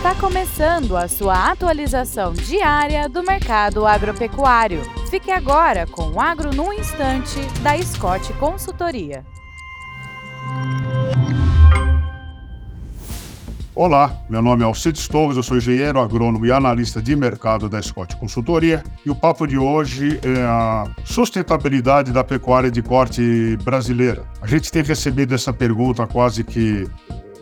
Está começando a sua atualização diária do mercado agropecuário. Fique agora com o Agro no Instante, da Scott Consultoria. Olá, meu nome é Alcides Torres, eu sou engenheiro agrônomo e analista de mercado da Scott Consultoria e o papo de hoje é a sustentabilidade da pecuária de corte brasileira. A gente tem recebido essa pergunta quase que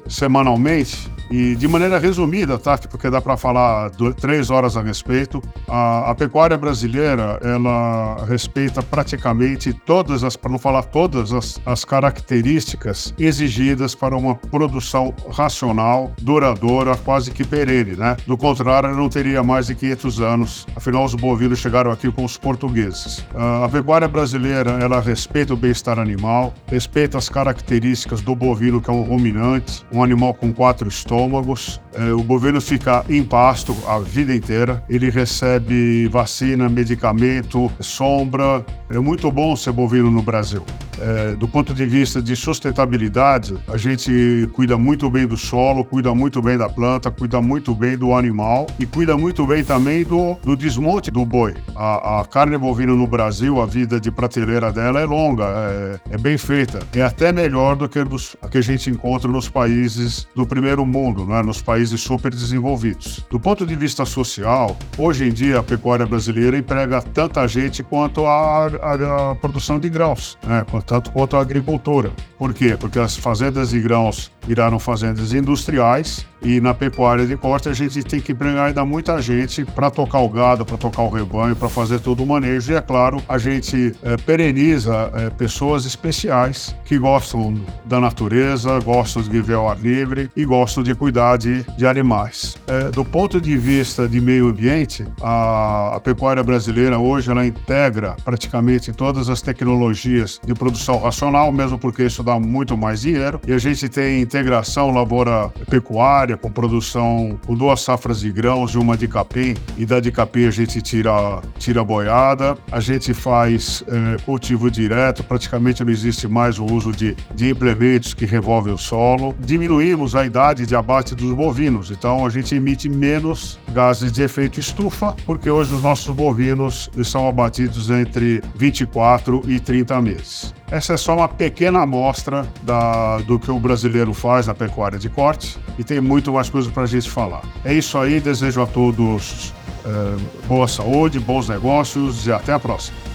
semanalmente e de maneira resumida, tá? Porque dá para falar três horas a respeito. A, a, pecuária brasileira, ela respeita praticamente todas as, para não falar todas as, as características exigidas para uma produção racional, duradoura, quase que perene, né? Do contrário, não teria mais de 500 anos. Afinal, os bovinos chegaram aqui com os portugueses. A pecuária brasileira, ela respeita o bem-estar animal, respeita as características do bovino, que é um ruminante, um animal com quatro estômagos estômagos. É, o bovino fica em pasto a vida inteira. Ele recebe vacina, medicamento, sombra. É muito bom ser bovino no Brasil. É, do ponto de vista de sustentabilidade, a gente cuida muito bem do solo, cuida muito bem da planta, cuida muito bem do animal e cuida muito bem também do, do desmonte do boi. A, a carne bovina no Brasil, a vida de prateleira dela é longa, é, é bem feita. É até melhor do que dos, a que a gente encontra nos países do primeiro mundo, né, nos países super desenvolvidos. Do ponto de vista social, hoje em dia a pecuária brasileira emprega tanta gente quanto a, a, a produção de grãos, né, tanto quanto a agricultura. Por quê? Porque as fazendas de grãos viraram fazendas industriais e na pecuária de corte a gente tem que empregar ainda muita gente para tocar o gado, para tocar o rebanho, para fazer todo o manejo. E é claro, a gente é, pereniza é, pessoas especiais que gostam da natureza, gostam de viver ao ar livre e gostam de cuidar de, de animais. É, do ponto de vista de meio ambiente, a, a pecuária brasileira hoje ela integra praticamente todas as tecnologias de produção racional, mesmo porque isso dá muito mais dinheiro. E a gente tem integração lavoura-pecuária, com produção com duas safras de grãos e uma de capim. E da de capim a gente tira, tira boiada. A gente faz é, cultivo direto, praticamente não existe mais o uso de, de implementos que revolvem o solo. Diminuímos a idade de abate dos bovinos, então a gente emite menos gases de efeito estufa, porque hoje os nossos bovinos são abatidos entre 24 e 30 meses. Essa é só uma pequena amostra da, do que o brasileiro faz na pecuária de corte e tem muito mais coisa para a gente falar. É isso aí, desejo a todos é, boa saúde, bons negócios e até a próxima.